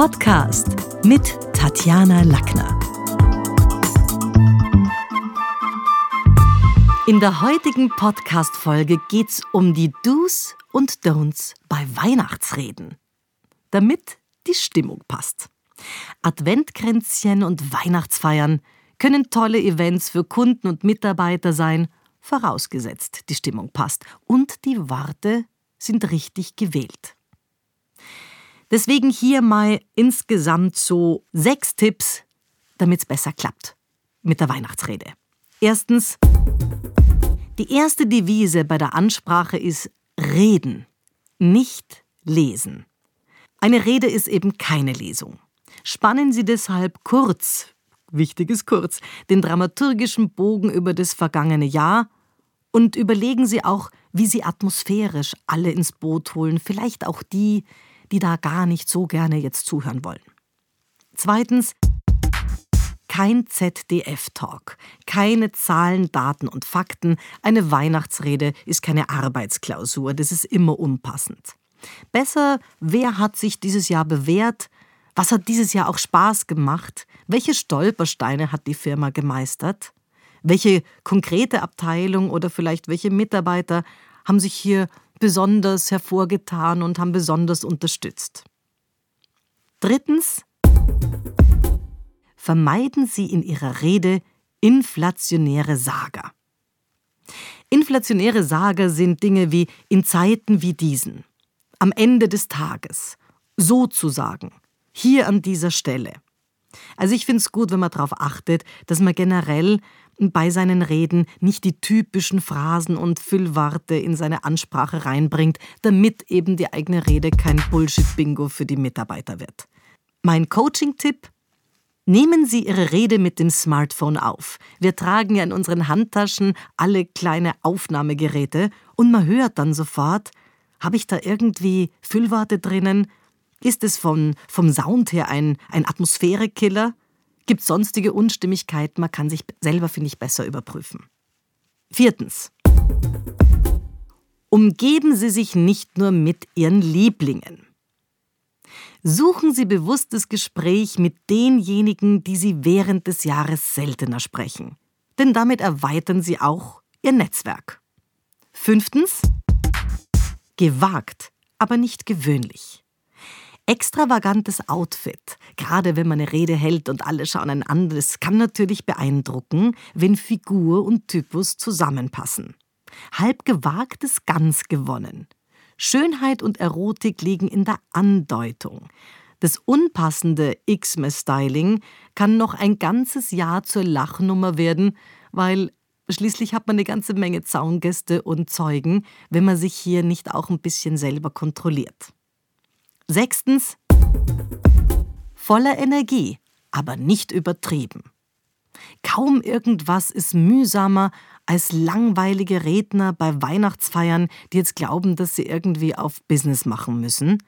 Podcast mit Tatjana Lackner. In der heutigen Podcast-Folge geht's um die Do's und Don'ts bei Weihnachtsreden. Damit die Stimmung passt. Adventkränzchen und Weihnachtsfeiern können tolle Events für Kunden und Mitarbeiter sein, vorausgesetzt die Stimmung passt und die Worte sind richtig gewählt. Deswegen hier mal insgesamt so sechs Tipps, damit es besser klappt mit der Weihnachtsrede. Erstens, die erste Devise bei der Ansprache ist Reden, nicht lesen. Eine Rede ist eben keine Lesung. Spannen Sie deshalb kurz, wichtig ist kurz, den dramaturgischen Bogen über das vergangene Jahr und überlegen Sie auch, wie Sie atmosphärisch alle ins Boot holen, vielleicht auch die, die da gar nicht so gerne jetzt zuhören wollen. Zweitens, kein ZDF-Talk, keine Zahlen, Daten und Fakten. Eine Weihnachtsrede ist keine Arbeitsklausur, das ist immer unpassend. Besser, wer hat sich dieses Jahr bewährt? Was hat dieses Jahr auch Spaß gemacht? Welche Stolpersteine hat die Firma gemeistert? Welche konkrete Abteilung oder vielleicht welche Mitarbeiter haben sich hier besonders hervorgetan und haben besonders unterstützt. Drittens. Vermeiden Sie in Ihrer Rede inflationäre Sager. Inflationäre Sager sind Dinge wie in Zeiten wie diesen, am Ende des Tages, sozusagen, hier an dieser Stelle. Also ich finde es gut, wenn man darauf achtet, dass man generell bei seinen Reden nicht die typischen Phrasen und Füllworte in seine Ansprache reinbringt, damit eben die eigene Rede kein Bullshit-Bingo für die Mitarbeiter wird. Mein Coaching-Tipp? Nehmen Sie Ihre Rede mit dem Smartphone auf. Wir tragen ja in unseren Handtaschen alle kleine Aufnahmegeräte und man hört dann sofort, habe ich da irgendwie Füllworte drinnen? Ist es von, vom Sound her ein, ein Atmosphärekiller? Gibt sonstige Unstimmigkeiten? Man kann sich selber, finde ich, besser überprüfen. Viertens. Umgeben Sie sich nicht nur mit Ihren Lieblingen. Suchen Sie bewusstes Gespräch mit denjenigen, die Sie während des Jahres seltener sprechen. Denn damit erweitern Sie auch Ihr Netzwerk. Fünftens. Gewagt, aber nicht gewöhnlich extravagantes Outfit, gerade wenn man eine Rede hält und alle schauen einen an, das kann natürlich beeindrucken, wenn Figur und Typus zusammenpassen. Halb gewagtes ganz gewonnen. Schönheit und Erotik liegen in der Andeutung. Das unpassende X-Mess-Styling kann noch ein ganzes Jahr zur Lachnummer werden, weil schließlich hat man eine ganze Menge Zaungäste und Zeugen, wenn man sich hier nicht auch ein bisschen selber kontrolliert. Sechstens, voller Energie, aber nicht übertrieben. Kaum irgendwas ist mühsamer als langweilige Redner bei Weihnachtsfeiern, die jetzt glauben, dass sie irgendwie auf Business machen müssen.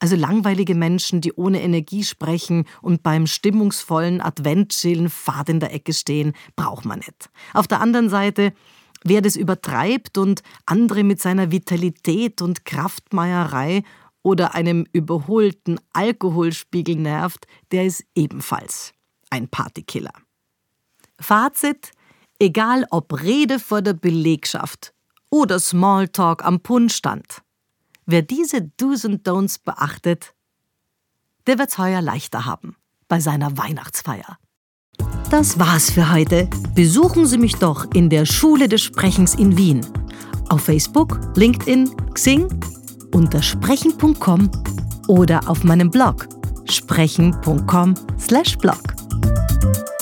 Also langweilige Menschen, die ohne Energie sprechen und beim stimmungsvollen Adventschillen fad in der Ecke stehen, braucht man nicht. Auf der anderen Seite Wer das übertreibt und andere mit seiner Vitalität und Kraftmeierei oder einem überholten Alkoholspiegel nervt, der ist ebenfalls ein Partykiller. Fazit: Egal ob Rede vor der Belegschaft oder Smalltalk am Punschstand. Wer diese Do's und Don'ts beachtet, der wird's heuer leichter haben bei seiner Weihnachtsfeier. Das war's für heute. Besuchen Sie mich doch in der Schule des Sprechens in Wien. Auf Facebook, LinkedIn, Xing unter sprechen.com oder auf meinem Blog sprechen.com/blog.